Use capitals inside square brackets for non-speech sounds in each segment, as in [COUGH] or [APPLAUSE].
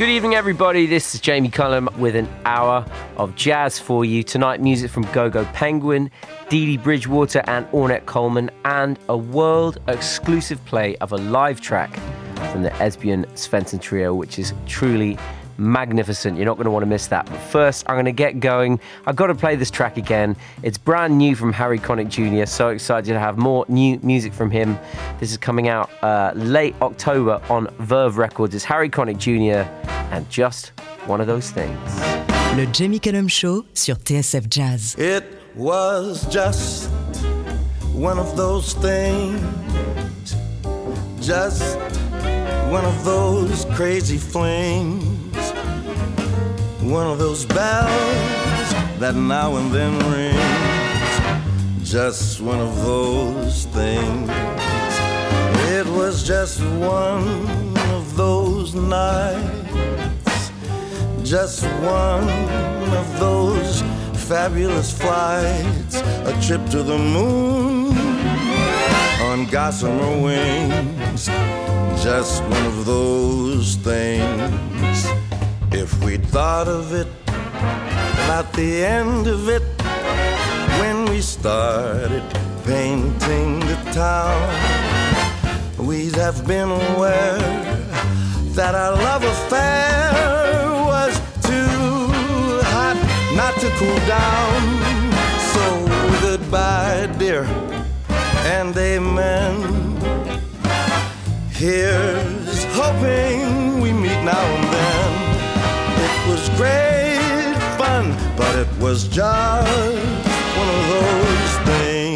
Good evening, everybody. This is Jamie Cullum with an hour of jazz for you. Tonight, music from Gogo Penguin, Dee Dee Bridgewater, and Ornette Coleman, and a world exclusive play of a live track from the Esbjörn Svensson Trio, which is truly magnificent. You're not going to want to miss that. But first, I'm going to get going. I've got to play this track again. It's brand new from Harry Connick Jr. So excited to have more new music from him. This is coming out uh, late October on Verve Records. It's Harry Connick Jr. and just one of those things. Le Jamie Cullum Show sur TSF Jazz. It was just one of those things. Just one of those crazy flings one of those bells that now and then rings. Just one of those things. It was just one of those nights. Just one of those fabulous flights. A trip to the moon on gossamer wings. Just one of those things if we'd thought of it about the end of it when we started painting the town, we'd have been aware that our love affair was too hot not to cool down. So goodbye, dear, and amen. Here's hoping we meet now and then great fun, but it was just one of those things.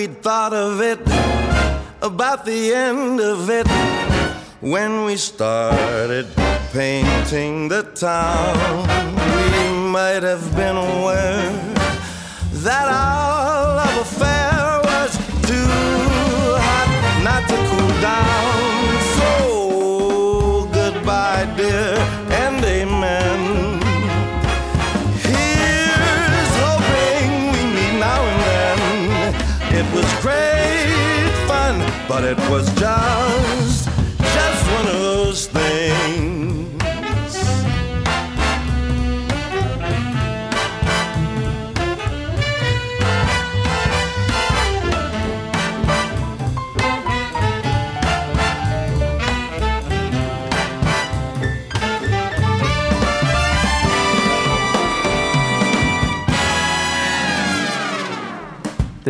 We'd thought of it, about the end of it, when we started painting the town, we might have been aware that our but it was just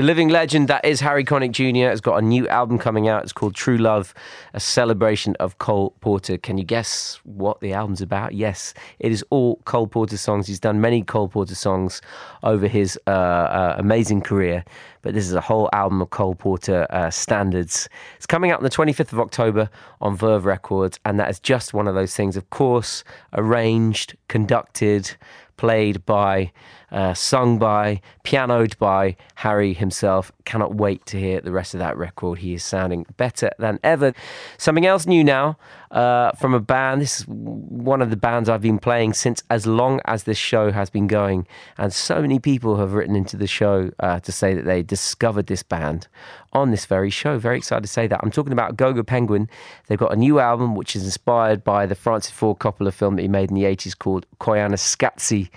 The living legend that is Harry Connick Jr. has got a new album coming out. It's called True Love, a celebration of Cole Porter. Can you guess what the album's about? Yes, it is all Cole Porter songs. He's done many Cole Porter songs over his uh, uh, amazing career, but this is a whole album of Cole Porter uh, standards. It's coming out on the 25th of October on Verve Records, and that is just one of those things, of course, arranged, conducted, played by, uh, sung by, pianoed by Harry himself. Cannot wait to hear the rest of that record. He is sounding better than ever. Something else new now uh, from a band. This is one of the bands I've been playing since as long as this show has been going. And so many people have written into the show uh, to say that they discovered this band on this very show. Very excited to say that. I'm talking about Gogo Penguin. They've got a new album which is inspired by the Francis Ford Coppola film that he made in the 80s called Koyaanisqatsi,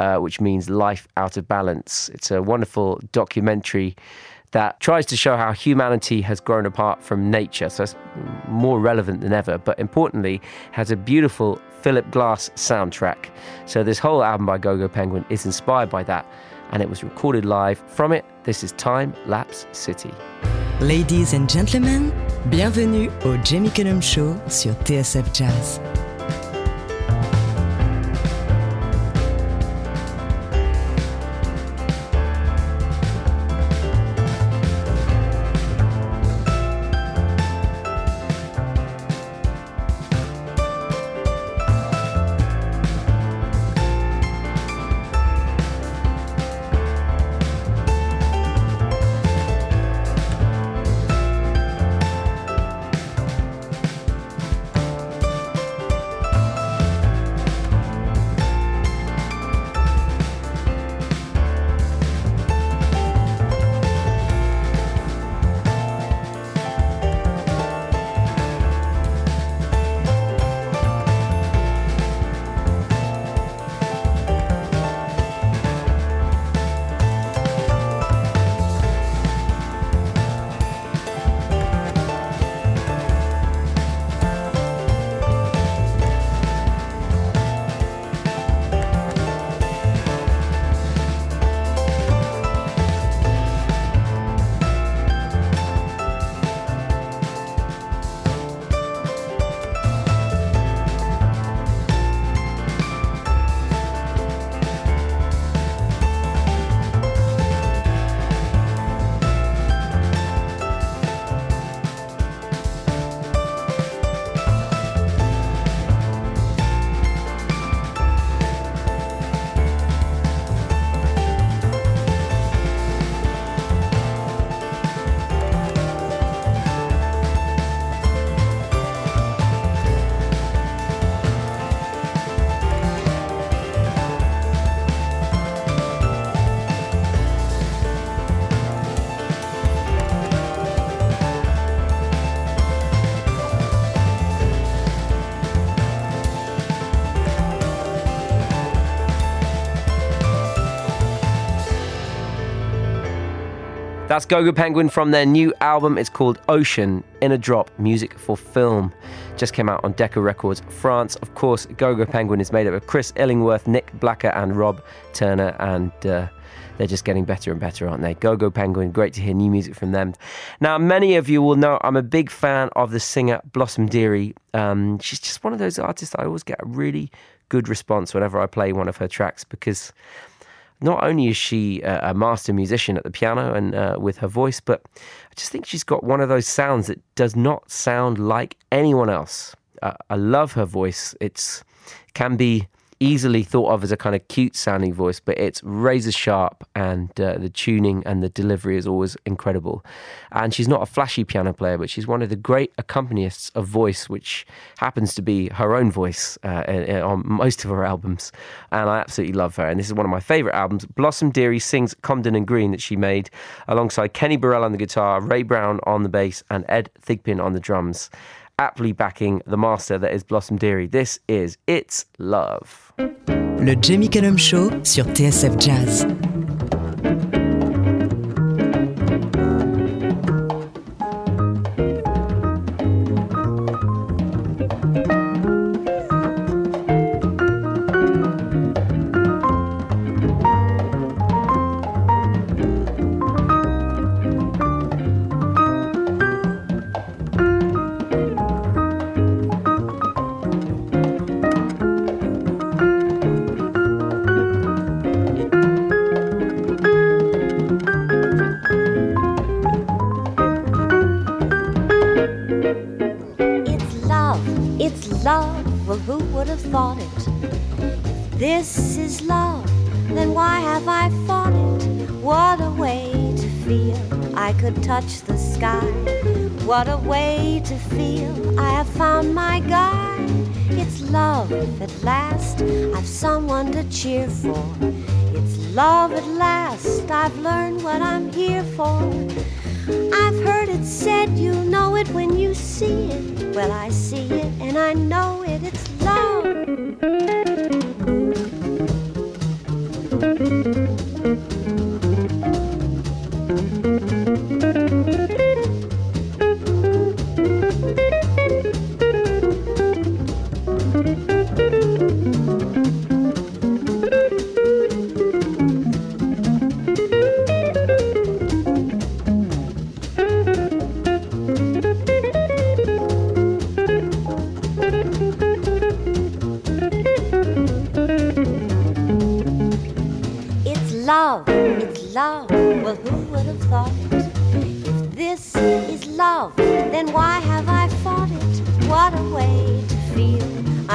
uh, which means life out of balance. It's a wonderful documentary that tries to show how humanity has grown apart from nature. So it's more relevant than ever, but importantly, has a beautiful Philip Glass soundtrack. So this whole album by Gogo Penguin is inspired by that and it was recorded live from it. This is Time Lapse City. Ladies and gentlemen, Bienvenue au Jamie Cullum Show sur TSF Jazz. That's Gogo Penguin from their new album. It's called Ocean in a Drop Music for Film. Just came out on Decca Records, France. Of course, Gogo Penguin is made up of Chris Illingworth, Nick Blacker, and Rob Turner, and uh, they're just getting better and better, aren't they? Gogo Penguin, great to hear new music from them. Now, many of you will know I'm a big fan of the singer Blossom Dearie. Um, she's just one of those artists I always get a really good response whenever I play one of her tracks because not only is she a, master musician at the piano and uh, with her voice, but I just think she's got one of those sounds that does not sound like anyone else. Uh, I love her voice. It's can be easily thought of as a kind of cute sounding voice, but it's razor sharp and uh, the tuning and the delivery is always incredible. And she's not a flashy piano player, but she's one of the great accompanists of voice, which happens to be her own voice uh, on most of her albums. And I absolutely love her. And this is one of my favorite albums. Blossom Dearie sings Comden and Green that she made alongside Kenny Burrell on the guitar, Ray Brown on the bass, and Ed Thigpen on the drums aptly backing the master that is Blossom Dearie. This is It's Love. Le Jamie Cullum Show sur TSF Jazz. Touch the sky. What a way to feel I have found my guy. It's love at last, I've someone to cheer for. It's love at last, I've learned what I'm here for.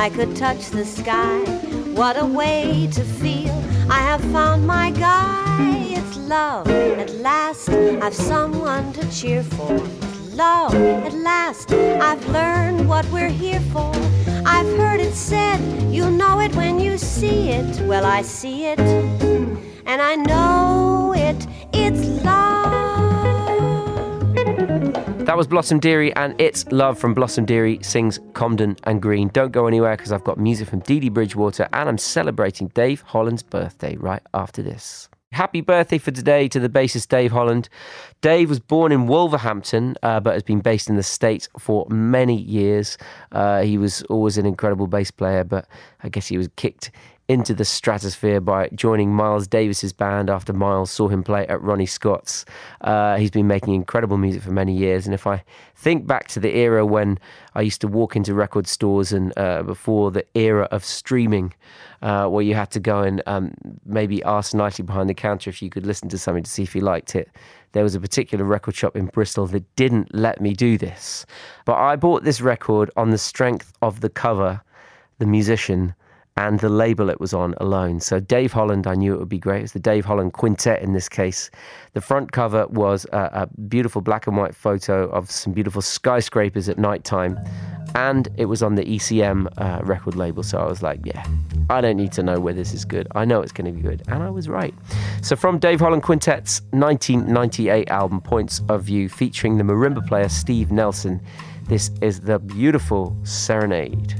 I could touch the sky. What a way to feel. I have found my guy. It's love. At last, I've someone to cheer for love. At last, I've learned what we're here for. I've heard it said, you'll know it when you see it. Well, I see it, and I know it. That was Blossom Dearie and It's Love from Blossom Dearie sings Comden and Green. Don't go anywhere because I've got music from Dee Dee Bridgewater and I'm celebrating Dave Holland's birthday right after this. Happy birthday for today to the bassist Dave Holland. Dave was born in Wolverhampton, uh, but has been based in the States for many years. Uh, he was always an incredible bass player, but I guess he was kicked into the stratosphere by joining Miles Davis's band after Miles saw him play at Ronnie Scott's. Uh, he's been making incredible music for many years, and if I think back to the era when I used to walk into record stores and uh, before the era of streaming, uh, where you had to go and um, maybe ask nicely behind the counter if you could listen to something to see if you liked it. There was a particular record shop in Bristol that didn't let me do this, but I bought this record on the strength of the cover, the musician and the label it was on alone. So Dave Holland, I knew it would be great. It's the Dave Holland Quintet in this case. The front cover was a, a beautiful black and white photo of some beautiful skyscrapers at night time. And it was on the ECM uh, record label. So I was like, yeah, I don't need to know where this is good. I know it's going to be good. And I was right. So from Dave Holland Quintet's 1998 album, Points of View, featuring the marimba player Steve Nelson, this is the beautiful Serenade.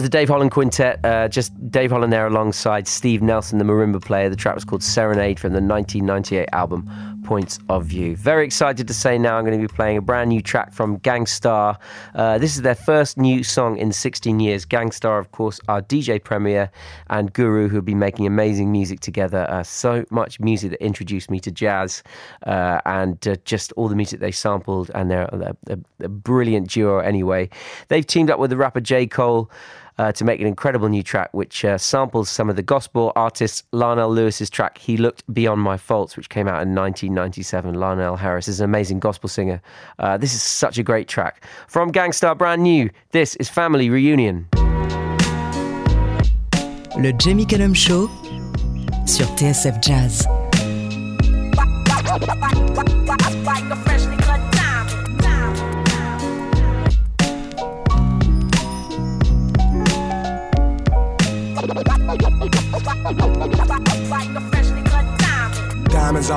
Was the Dave Holland Quintet, uh, just Dave Holland there alongside Steve Nelson, the marimba player. The track was called Serenade from the 1998 album Points of View. Very excited to say now I'm going to be playing a brand new track from Gang Starr. Uh, this is their first new song in 16 years. Gang Starr, of course, are DJ Premier and Guru, who have been making amazing music together. Uh, so much music that introduced me to jazz uh, and uh, just all the music they sampled, and they're a, a brilliant duo anyway. They've teamed up with the rapper J. Cole uh, to make an incredible new track which uh, samples some of the gospel artist Larnell Lewis's track He Looked Beyond My Faults, which came out in 1997. Larnell Harris is an amazing gospel singer. Uh, this is such a great track. From Gang Starr, brand new, this is Family Reunion. Le Jamie Cullum Show sur TSF Jazz.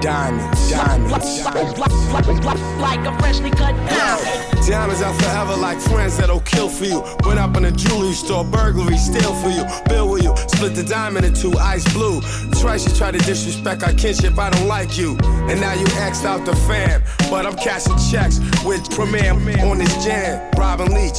diamonds, diamonds. Like a freshly cut diamond. Diamonds are forever like friends that'll kill for you. Went up in a jewelry store, burglary, steal for you. Bill with you, split the diamond in two, ice blue. Twice you try to disrespect our kinship, I don't like you. And now you axed out the fam. But I'm cashing checks with Premier on this jam. Robin Leach,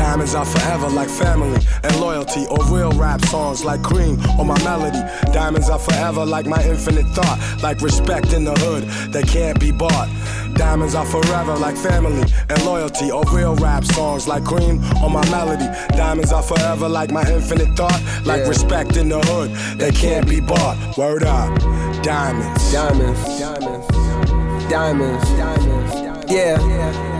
Diamonds are forever like family and loyalty, or real rap songs like cream or my melody. Diamonds are forever like my infinite thought, like respect in the hood that can't be bought. Diamonds are forever like family and loyalty, or real rap songs like cream or my melody. Diamonds are forever like my infinite thought, like Yeah. respect in the hood that can't be bought. Word up, diamonds. Diamonds, diamonds, diamonds, diamonds. Yeah.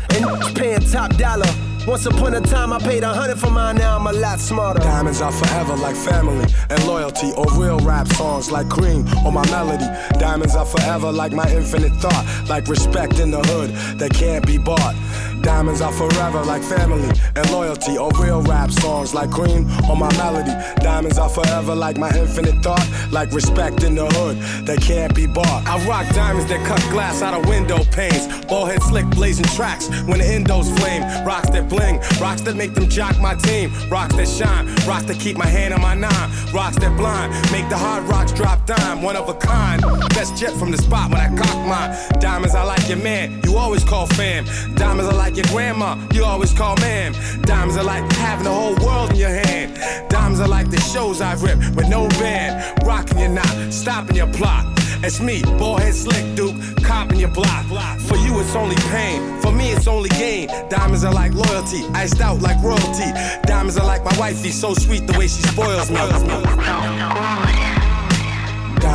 Paying top dollar. Once upon a time, I paid a hundred for mine, now I'm a lot smarter. Diamonds are forever like family and loyalty, or real rap songs like cream or my melody. Diamonds are forever like my infinite thought, like respect in the hood that can't be bought. Diamonds are forever like family and loyalty, or real rap songs like cream or my melody. Diamonds are forever like my infinite thought, like respect in the hood that can't be bought. I rock diamonds that cut glass out of window panes, ball head slick blazing tracks when the endos flame. Rocks that bling, rocks that make them jock my team, rocks that shine, rocks that keep my hand on my nine, rocks that blind, make the hard rocks drop dime, one of a kind. Best jet from the spot when I cock mine. Diamonds, I like your man, you always call fam. Diamonds, I like your grandma, you always call ma'am. Diamonds are like having the whole world in your hand. Diamonds are like the shows I've ripped with no band, rocking your knot, stopping your plot. It's me, ballhead slick Duke, copping your block. For you, it's only pain. For me, it's only gain. Diamonds are like loyalty, iced out like royalty. Diamonds are like my wifey, so sweet the way she spoils me.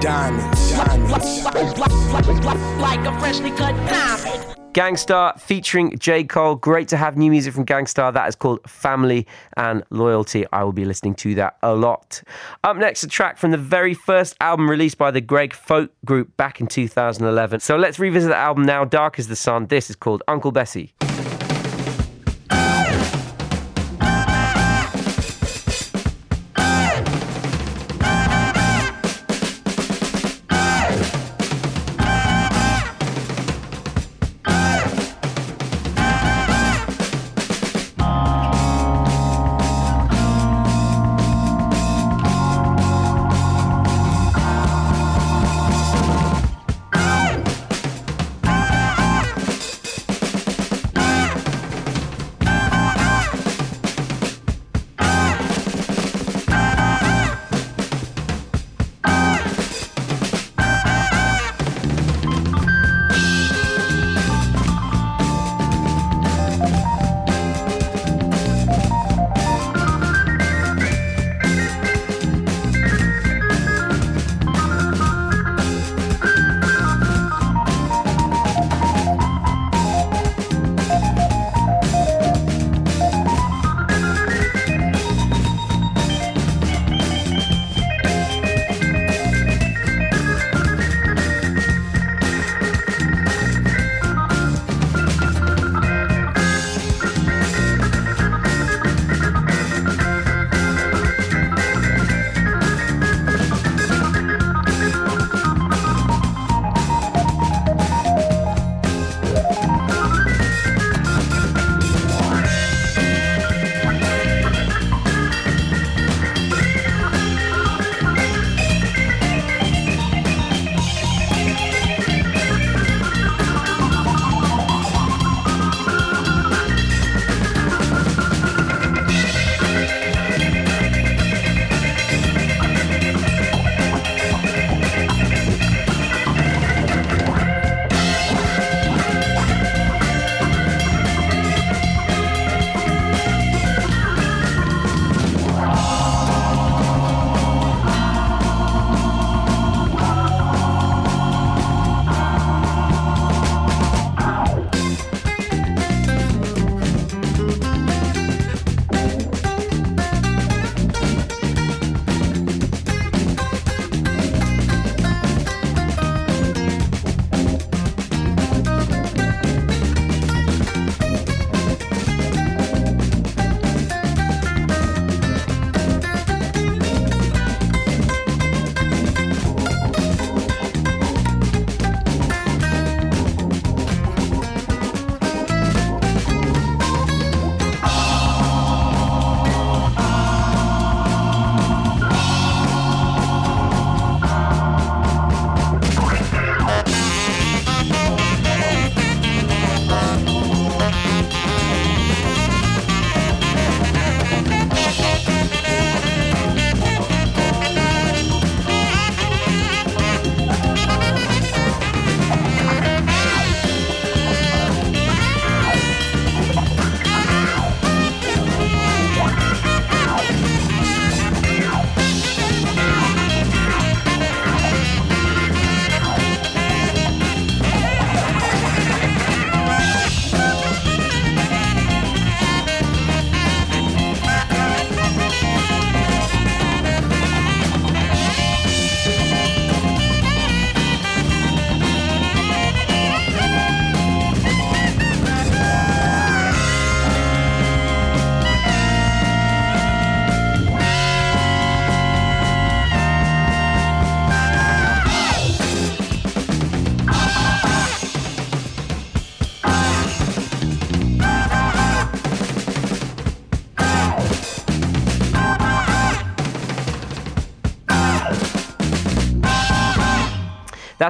diamonds, diamonds. Like a freshly cut diamond. Gang Starr featuring J. Cole. Great to have new music from Gang Starr. That is called Family and Loyalty. I will be listening to that a lot. Up next, a track from the very first album released by the Greg Foat Group back in 2011. So let's revisit the album now. Dark as the Sun. This is called Uncle Bessie.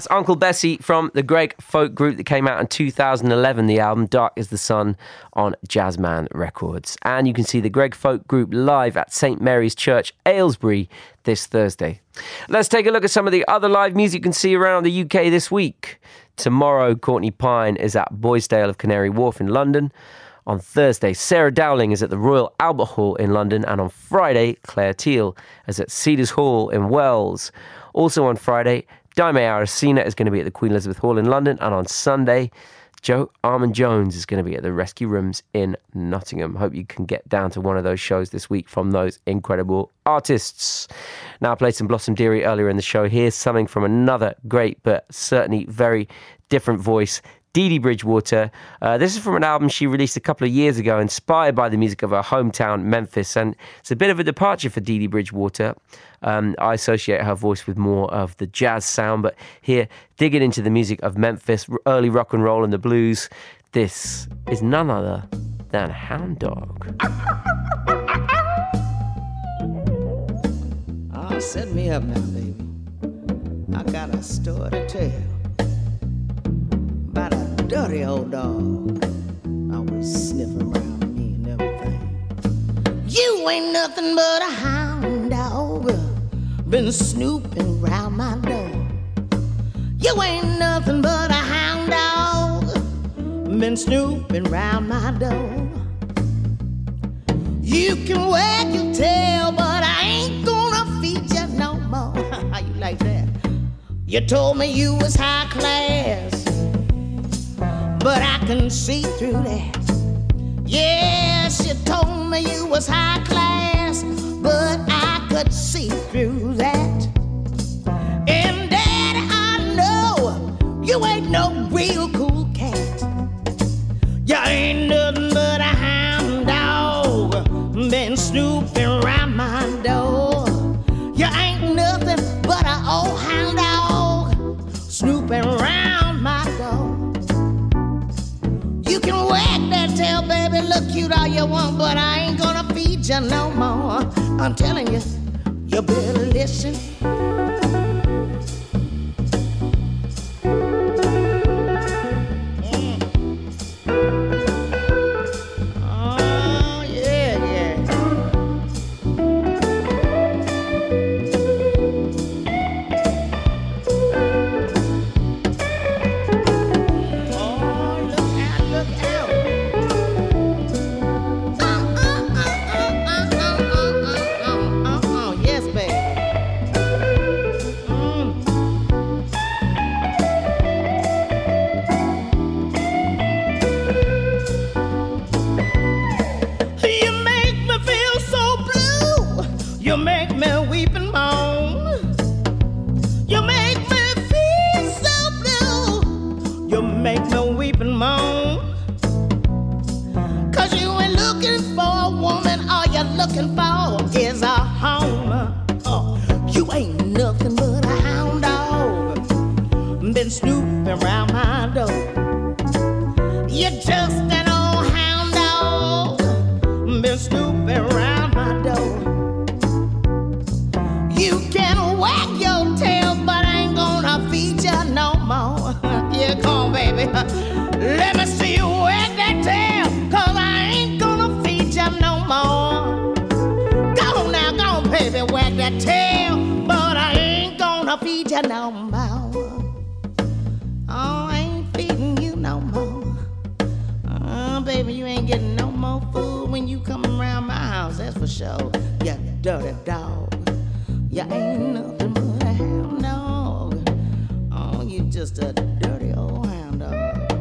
That's Uncle Bessie from the Greg Foat Group that came out in 2011. The album Dark is the Sun on Jazzman Records. And you can see the Greg Foat Group live at St Mary's Church, Aylesbury, this Thursday. Let's take a look at some of the other live music you can see around the UK this week. Tomorrow, Courtney Pine is at Boisdale of Canary Wharf in London. On Thursday, Sara Dowling is at the Royal Albert Hall in London, and on Friday, Clare Teal is at Cedars Hall in Wells. Also on Friday, Dayme Arocena is going to be at the Queen Elizabeth Hall in London, and on Sunday, Joe Armon-Jones is going to be at the Rescue Rooms in Nottingham. Hope you can get down to one of those shows this week from those incredible artists. Now, I played some Blossom Dearie earlier in the show. Here's something from another great but certainly very different voice. Dee Dee Bridgewater. Uh, this is from an album she released a couple of years ago, inspired by the music of her hometown, Memphis. And it's a bit of a departure for Dee Dee Bridgewater. Um, I associate her voice with more of the jazz sound, but here, digging into the music of Memphis, early rock and roll and the blues, this is none other than Hound Dog. Oh, set me up now, baby. I got a story to tell about a dirty old dog. Always sniffing around me and everything. You ain't nothing but a hound dog. Been snooping around my door. You ain't nothing but a hound dog. Been snooping around my door. You can wag your tail, but I ain't gonna feed you no more. How [LAUGHS] you like that? You told me you was high class, but I can see through that. Yes, you told me you was high class, but I could see through that. And Daddy, I know you ain't no real cool cat. You ain't nothing but a hound dog, been snooping around look cute all you want, but I ain't gonna feed you no more. I'm telling you, you better listen. You make me weep and moan. You make me feel so blue. You make me weep and moan. Cause you ain't looking for a woman, all you're looking for is a home. Oh, you ain't nothing but a hound dog. Been snooping around my you no more. Oh, I ain't feeding you no more. Oh, baby, you ain't getting no more food when you come around my house, that's for sure. You dirty dog. You ain't nothing but a hound dog. Oh, you just a dirty old hound dog.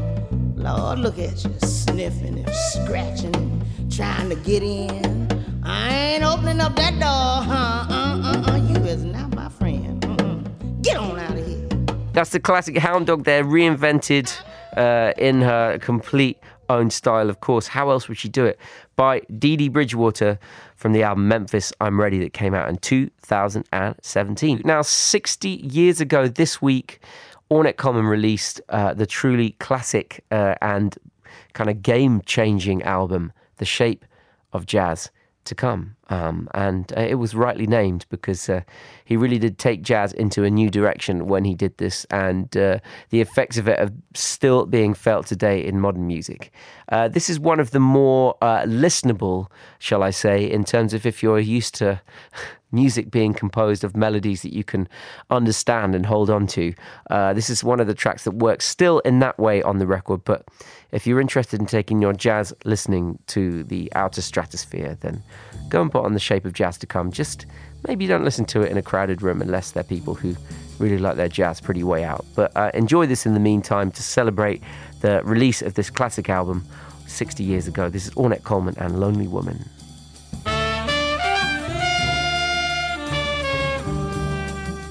Lord, look at you, sniffing and scratching and trying to get in. I ain't opening up that door, huh? Uh, uh, uh, you is not. Get on out of here. That's the classic Hound Dog there, reinvented uh, in her complete own style, of course. How else would she do it? By Dee Dee Bridgewater from the album Memphis I'm Ready that came out in 2017. Now, 60 years ago this week, Ornette Coleman released uh, the truly classic uh, and kind of game changing album, The Shape of Jazz. To come. Um, and uh, it was rightly named because uh, he really did take jazz into a new direction when he did this, and uh, the effects of it are still being felt today in modern music. Uh, this is one of the more uh, listenable, shall I say, in terms of if you're used to. Music being composed of melodies that you can understand and hold on to. Uh, this is one of the tracks that works still in that way on the record, but if you're interested in taking your jazz listening to the outer stratosphere, then go and put on the shape of jazz to come. Just maybe don't listen to it in a crowded room unless they're people who really like their jazz pretty way out. But uh, enjoy this in the meantime to celebrate the release of this classic album 60 years ago. This is Ornette Coleman and Lonely Woman.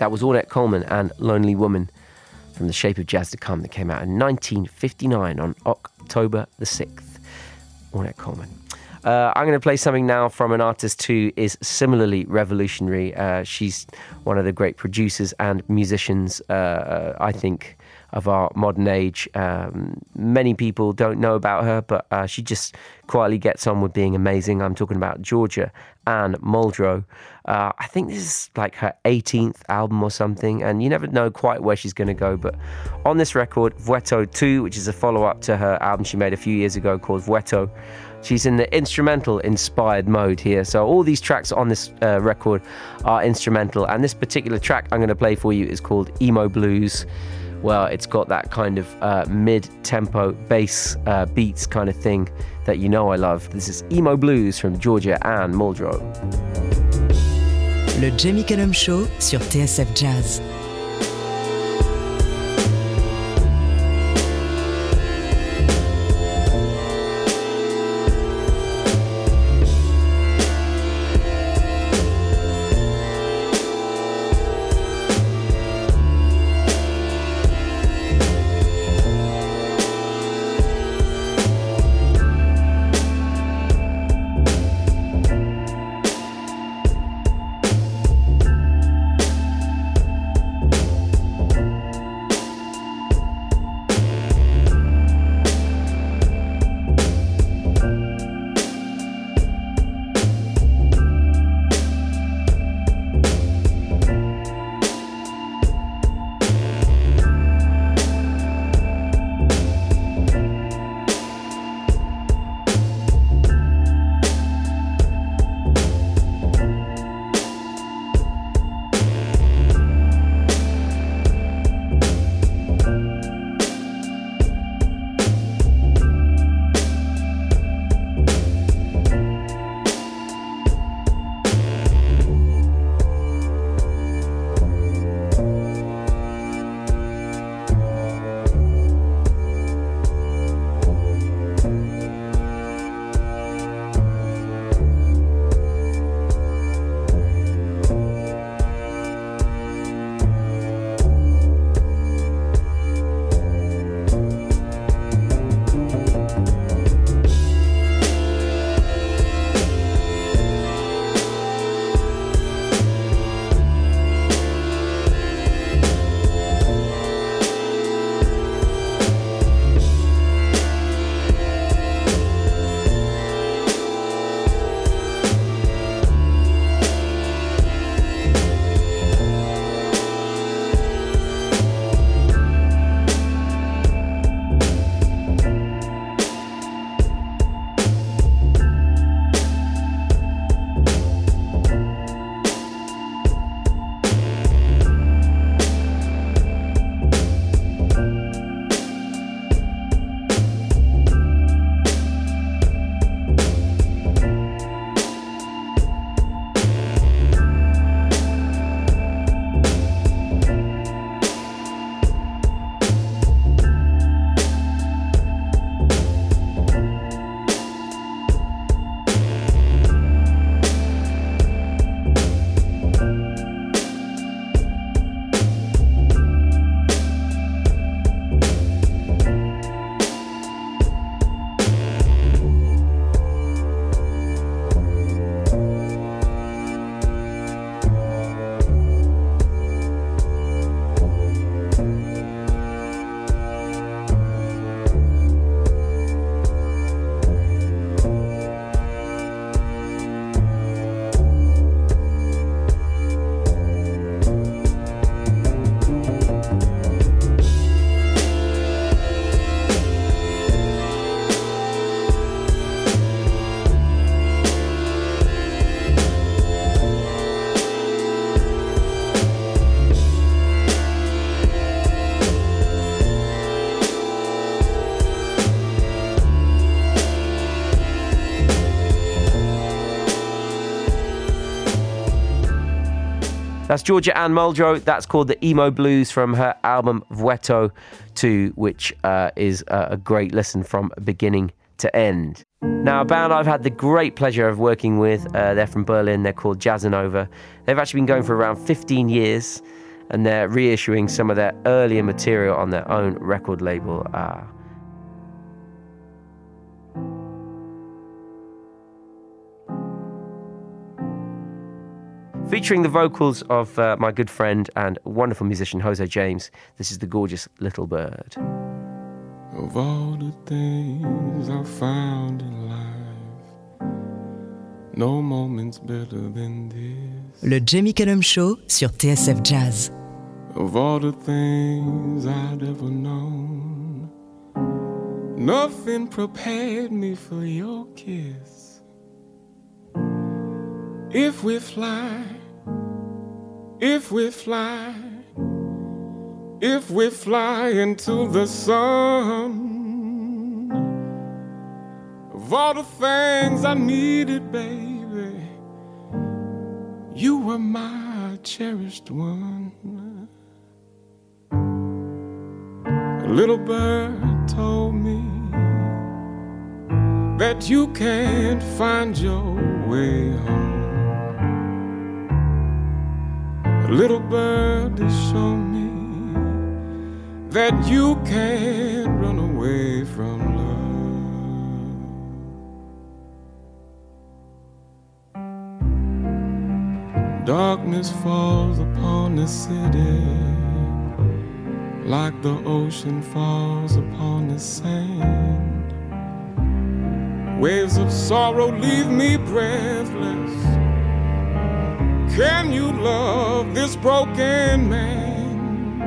That was Ornette Coleman and Lonely Woman from The Shape of Jazz to Come that came out in 1959 on October the 6th. Ornette Coleman. Uh, I'm going to play something now from an artist who is similarly revolutionary. Uh, she's one of the great producers and musicians, uh I think, of our modern age. Um, many people don't know about her, but uh, she just quietly gets on with being amazing. I'm talking about Georgia Anne Muldrow. Uh, I think this is like her 18th album or something, and you never know quite where she's going to go. But on this record, Vweto 2, which is a follow up to her album she made a few years ago called Vweto, she's in the instrumental inspired mode here. So all these tracks on this uh, record are instrumental, and this particular track I'm going to play for you is called Emo Blues well, it's got that kind of uh, mid tempo bass uh, beats kind of thing that you know I love. This is Emo Blues from Georgia Anne Muldrow. Le Jamie Cullum Show sur TSF Jazz. That's Georgia Anne Muldrow. That's called the Emo Blues from her album Vweto 2, which uh, is a great listen from beginning to end. Now, a band I've had the great pleasure of working with, uh, they're from Berlin, they're called Jazzanova. They've actually been going for around 15 years. and they're reissuing some of their earlier material on their own record label. Uh, featuring the vocals of uh, my good friend and wonderful musician Jose James. This is the gorgeous Little Bird. Of all the things I found in life, no moment's better than this. Le Jamie Cullum Show sur TSF Jazz. Of all the things I'd ever known, nothing prepared me for your kiss. If we fly, if we fly, if we fly into the sun, of all the things I needed, baby, you were my cherished one. A little bird told me that you can't find your way home. Little bird has shown me that you can't run away from love. Darkness falls upon the city like the ocean falls upon the sand. Waves of sorrow leave me breathless. Can you love this broken man?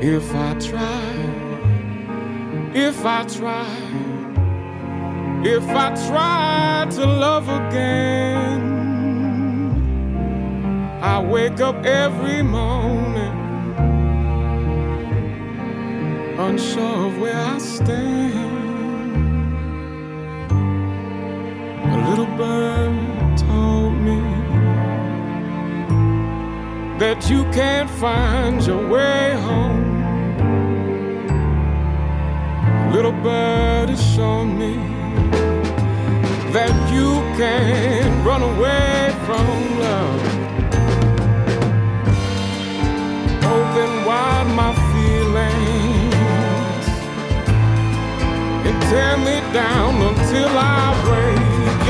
If I try, if I try, if I try to love again, I wake up every morning unsure of where I stand. That you can't find your way home. Little bird has shown me that you can't run away from love. Open wide my feelings and tear me down until I break.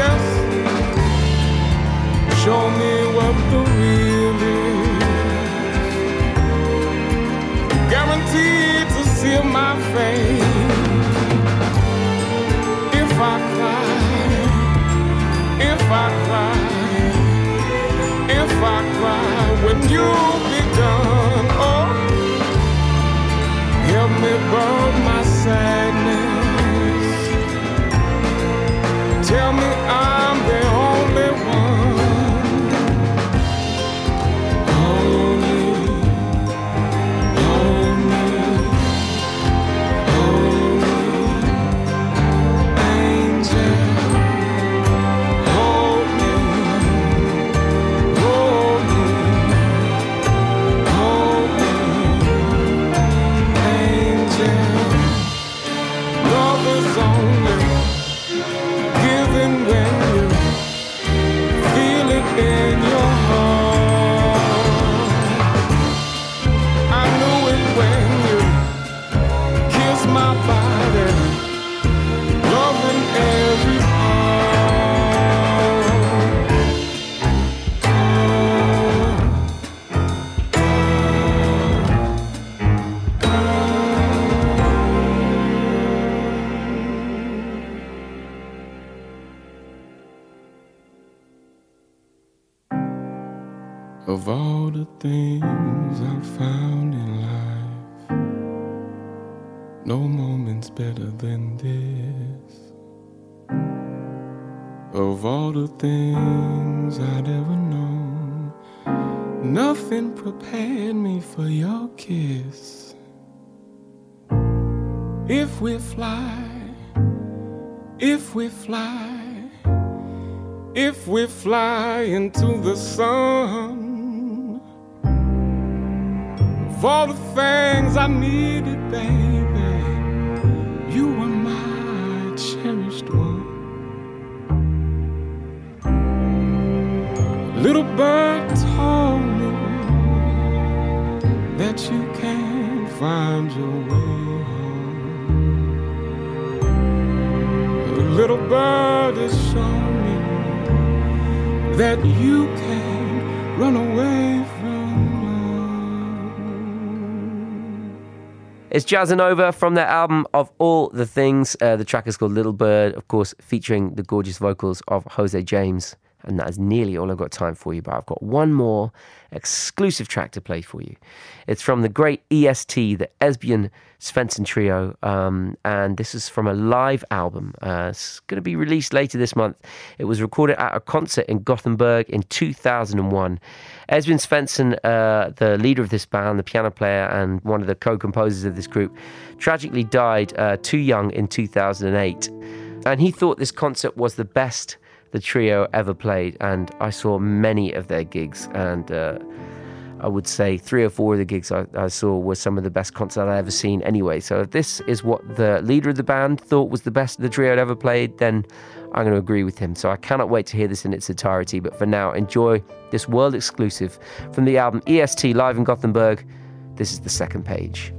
Yes, show me what the real cry when you be done, oh, help me burn my sadness. Things I'd ever known, nothing prepared me for your kiss. If we fly, if we fly, if we fly into the sun, of all the things I needed, baby, you were my cherished one. Little bird told me that you can't find your way home. A little bird has shown me that you can't run away from. It's Jazzanova from their album of all the things. Uh, the track is called Little Bird, of course, featuring the gorgeous vocals of Jose James. And that is nearly all I've got time for you, but I've got one more exclusive track to play for you. It's from the great EST, the Esbjörn Svensson Trio, um, and this is from a live album. Uh, it's going to be released later this month. It was recorded at a concert in Gothenburg in 2001. Esbjörn Svensson, uh, the leader of this band, the piano player, and one of the co composers of this group, tragically died uh, too young in 2008. And he thought this concert was the best the trio ever played, and I saw many of their gigs, and uh, I would say three or four of the gigs I, I, saw were some of the best concerts I'd ever seen anyway. So if this is what the leader of the band thought was the best the trio had ever played, then I'm going to agree with him. So I cannot wait to hear this in its entirety. But for now, enjoy this world exclusive from the album EST Live in Gothenburg. This is the second page.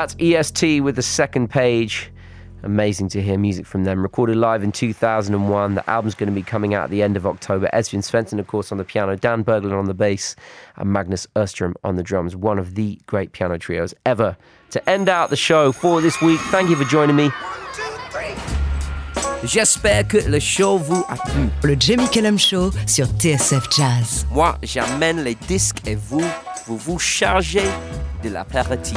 That's EST with the second page. Amazing to hear music from them. Recorded live in 2001. The album's going to be coming out at the end of October. Esbjörn Svensson, of course, on the piano, Dan Berglund on the bass, and Magnus Öström on the drums. One of the great piano trios ever. To end out the show for this week, thank you for joining me. J'espère que le show vous a plu. Le Jamie Cullum Show sur TSF Jazz. Moi, j'amène les disques et vous, vous vous chargez de l'apéritif.